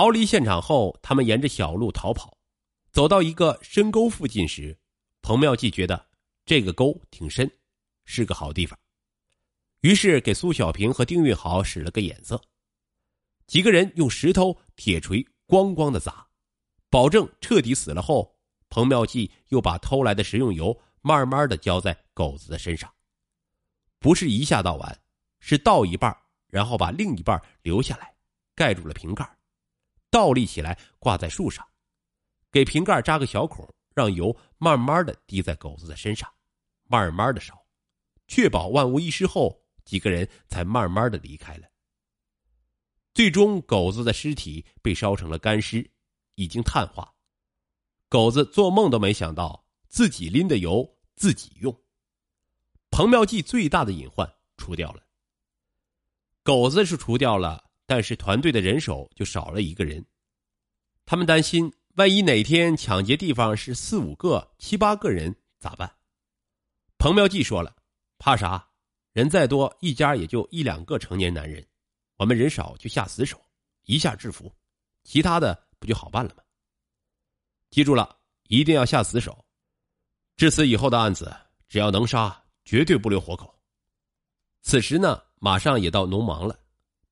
逃离现场后，他们沿着小路逃跑，走到一个深沟附近时，彭妙计觉得这个沟挺深，是个好地方，于是给苏小平和丁运豪使了个眼色。几个人用石头、铁锤咣咣的砸，保证彻底死了后，彭妙计又把偷来的食用油慢慢的浇在狗子的身上，不是一下倒完，是倒一半，然后把另一半留下来，盖住了瓶盖。倒立起来，挂在树上，给瓶盖扎个小孔，让油慢慢的滴在狗子的身上，慢慢的烧，确保万无一失后，几个人才慢慢的离开了。最终，狗子的尸体被烧成了干尸，已经碳化。狗子做梦都没想到自己拎的油自己用。彭妙计最大的隐患除掉了，狗子是除掉了。但是团队的人手就少了一个人，他们担心万一哪天抢劫地方是四五个、七八个人咋办？彭妙计说了：“怕啥？人再多，一家也就一两个成年男人，我们人少就下死手，一下制服，其他的不就好办了吗？记住了，一定要下死手。至此以后的案子，只要能杀，绝对不留活口。”此时呢，马上也到农忙了。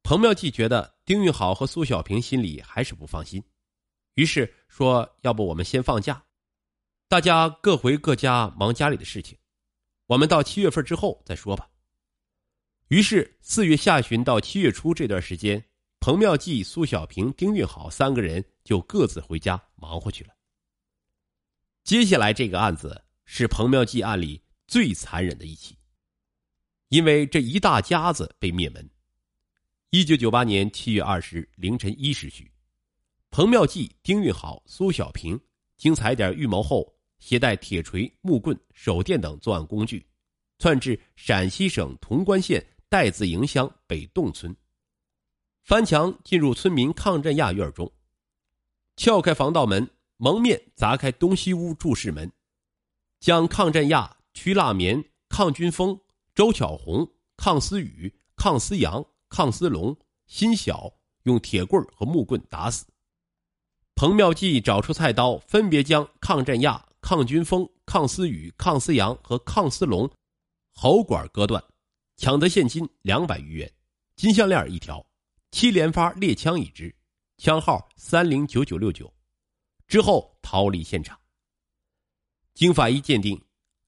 彭妙计觉得丁运好和苏小平心里还是不放心，于是说：“要不我们先放假，大家各回各家忙家里的事情，我们到七月份之后再说吧。”于是四月下旬到七月初这段时间，彭妙计、苏小平、丁运好三个人就各自回家忙活去了。接下来这个案子是彭妙计案里最残忍的一起，因为这一大家子被灭门。一九九八年七月二十日凌晨一时许，彭妙计、丁运好、苏小平经踩点预谋后，携带铁锤、木棍、手电等作案工具，窜至陕西省潼关县代字营乡北洞村，翻墙进入村民抗震亚院中，撬开防盗门，蒙面砸开东西屋注释门，将抗震亚、屈腊棉、抗军峰、周巧红、抗思雨、抗思阳。抗思龙、辛晓用铁棍和木棍打死。彭妙计找出菜刀，分别将抗震亚、抗军峰、抗思雨、抗思阳和抗思龙喉管割断，抢得现金两百余元，金项链一条，七连发猎枪一支，枪号三零九九六九，之后逃离现场。经法医鉴定，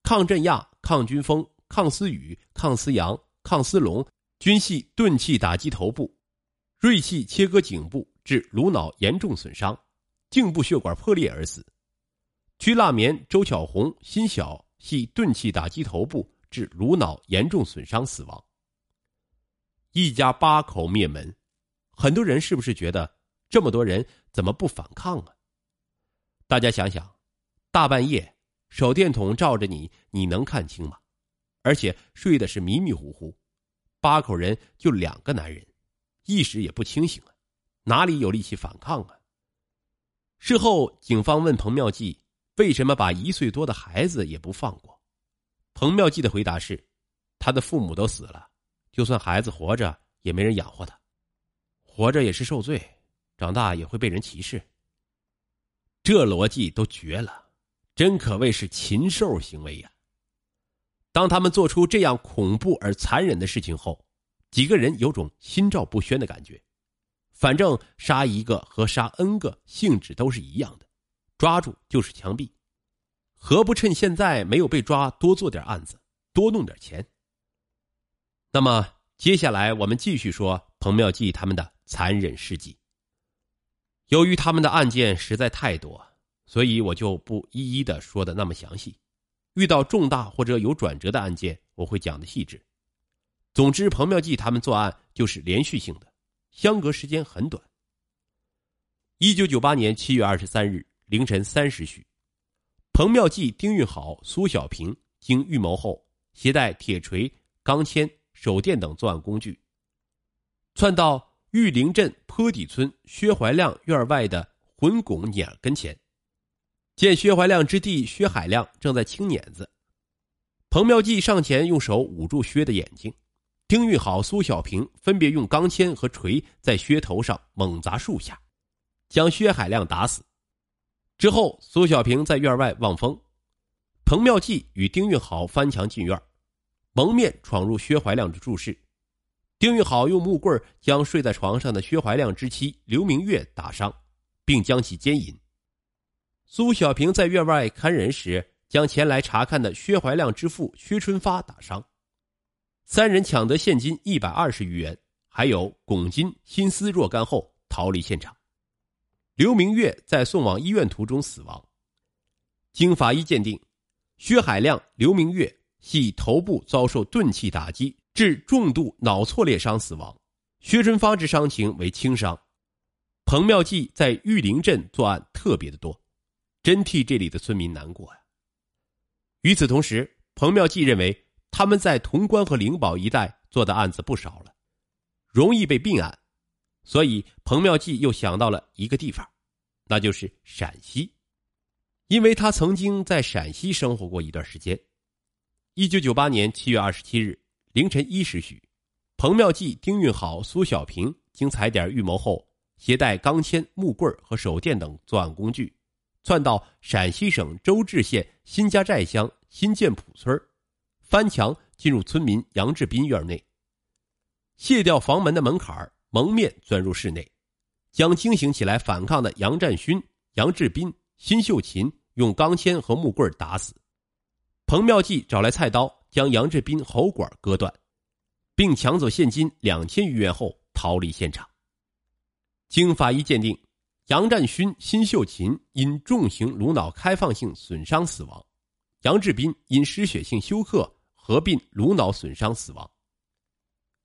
抗震亚、抗军峰、抗思雨、抗思阳、抗思龙。均系钝器打击头部，锐器切割颈部，致颅脑严重损伤，颈部血管破裂而死。屈腊棉、周巧红、辛小系钝器打击头部，致颅脑严重损伤死亡。一家八口灭门，很多人是不是觉得这么多人怎么不反抗啊？大家想想，大半夜手电筒照着你，你能看清吗？而且睡的是迷迷糊糊。八口人就两个男人，意识也不清醒啊，哪里有力气反抗啊？事后，警方问彭妙计为什么把一岁多的孩子也不放过，彭妙计的回答是：他的父母都死了，就算孩子活着也没人养活他，活着也是受罪，长大也会被人歧视。这逻辑都绝了，真可谓是禽兽行为呀！当他们做出这样恐怖而残忍的事情后，几个人有种心照不宣的感觉。反正杀一个和杀 N 个性质都是一样的，抓住就是枪毙，何不趁现在没有被抓，多做点案子，多弄点钱？那么接下来我们继续说彭妙计他们的残忍事迹。由于他们的案件实在太多，所以我就不一一的说的那么详细。遇到重大或者有转折的案件，我会讲的细致。总之，彭妙计他们作案就是连续性的，相隔时间很短。一九九八年七月二十三日凌晨三时许，彭妙计、丁运好、苏小平经预谋后，携带铁锤、钢钎、手电等作案工具，窜到玉林镇坡底村薛怀亮院外的混拱碾跟前。见薛怀亮之弟薛海亮正在清碾子，彭妙计上前用手捂住薛的眼睛，丁运好、苏小平分别用钢钎和锤在薛头上猛砸数下，将薛海亮打死。之后，苏小平在院外望风，彭妙计与丁运好翻墙进院，蒙面闯入薛怀亮的住室。丁运好用木棍将睡在床上的薛怀亮之妻刘明月打伤，并将其奸淫。苏小平在院外看人时，将前来查看的薛怀亮之父薛春发打伤。三人抢得现金一百二十余元，还有拱金、心思若干后逃离现场。刘明月在送往医院途中死亡。经法医鉴定，薛海亮、刘明月系头部遭受钝器打击致重度脑挫裂伤死亡，薛春发之伤情为轻伤。彭妙计在玉林镇作案特别的多，真替这里的村民难过呀。与此同时，彭妙计认为。他们在潼关和灵宝一带做的案子不少了，容易被并案，所以彭妙计又想到了一个地方，那就是陕西，因为他曾经在陕西生活过一段时间。一九九八年七月二十七日凌晨一时许，彭妙计、丁运好、苏小平经踩点预谋后，携带钢钎、木棍和手电等作案工具，窜到陕西省周至县新家寨乡新建铺村翻墙进入村民杨志斌院内，卸掉房门的门槛蒙面钻入室内，将惊醒起来反抗的杨占勋、杨志斌、辛秀琴用钢钎和木棍打死。彭妙计找来菜刀，将杨志斌喉管割断，并抢走现金两千余元后逃离现场。经法医鉴定，杨占勋、辛秀琴因重型颅脑开放性损伤死亡，杨志斌因失血性休克。合并颅脑损伤死亡。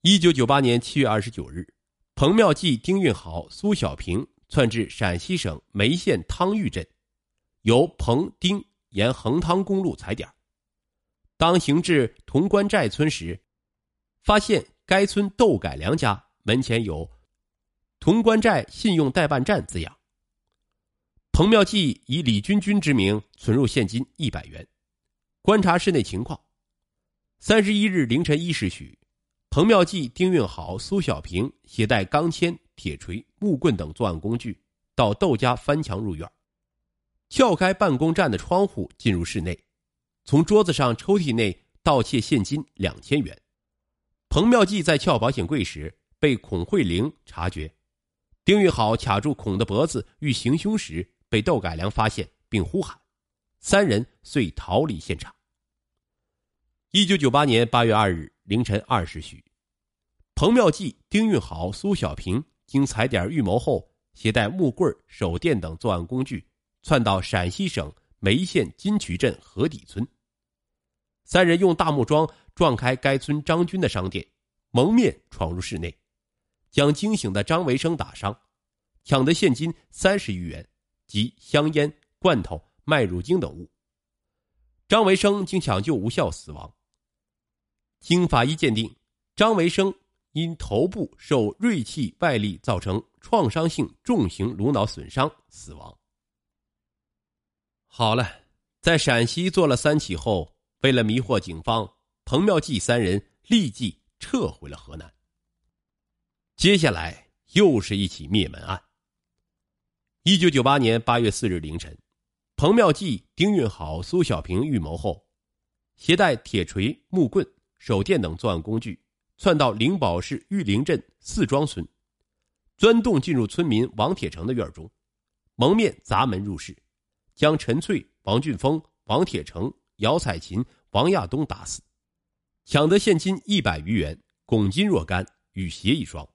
一九九八年七月二十九日，彭妙计、丁运豪、苏小平窜至陕西省眉县汤峪镇，由彭、丁沿横汤公路踩点。当行至潼关寨村时，发现该村窦改良家门前有“潼关寨信用代办站”字样。彭妙计以李军军之名存入现金一百元，观察室内情况。三十一日凌晨一时许，彭妙计、丁运豪、苏小平携带钢钎、铁锤、木棍等作案工具，到窦家翻墙入院，撬开办公站的窗户进入室内，从桌子上抽屉内盗窃现金两千元。彭妙计在撬保险柜时被孔慧玲察觉，丁运好卡住孔的脖子欲行凶时被窦改良发现并呼喊，三人遂逃离现场。一九九八年八月二日凌晨二时许，彭妙计、丁运好、苏小平经踩点预谋后，携带木棍、手电等作案工具，窜到陕西省眉县金渠镇河底村。三人用大木桩撞开该村张军的商店，蒙面闯入室内，将惊醒的张维生打伤，抢得现金三十余元及香烟、罐头、麦乳精等物。张维生经抢救无效死亡。经法医鉴定，张维生因头部受锐器外力造成创伤性重型颅脑损伤死亡。好了，在陕西做了三起后，为了迷惑警方，彭妙计三人立即撤回了河南。接下来又是一起灭门案。一九九八年八月四日凌晨，彭妙计、丁运好、苏小平预谋后，携带铁锤、木棍。手电等作案工具，窜到灵宝市玉林镇四庄村，钻洞进入村民王铁成的院中，蒙面砸门入室，将陈翠、王俊峰、王铁成、姚彩琴、王亚东打死，抢得现金一百余元、拱金若干与鞋一双，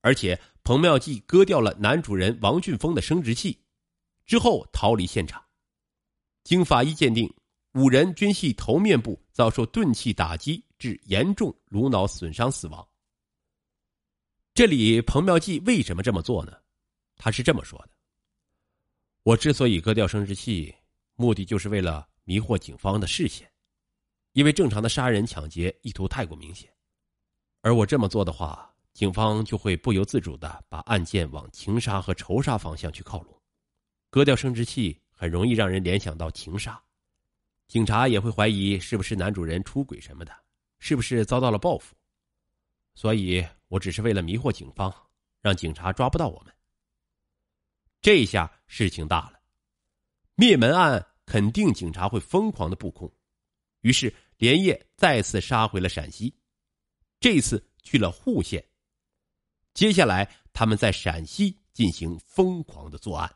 而且彭妙计割掉了男主人王俊峰的生殖器，之后逃离现场。经法医鉴定，五人均系头面部遭受钝器打击。致严重颅脑损伤死亡。这里彭妙计为什么这么做呢？他是这么说的：“我之所以割掉生殖器，目的就是为了迷惑警方的视线，因为正常的杀人抢劫意图太过明显，而我这么做的话，警方就会不由自主的把案件往情杀和仇杀方向去靠拢。割掉生殖器很容易让人联想到情杀。警察也会怀疑是不是男主人出轨什么的。是不是遭到了报复。所以我只是为了迷惑警方让警察抓不到我们。这下事情大了灭门案肯定警察会疯狂的布控于是连夜再次杀回了陕西。这次去了户县。接下来他们在陕西进行疯狂的作案。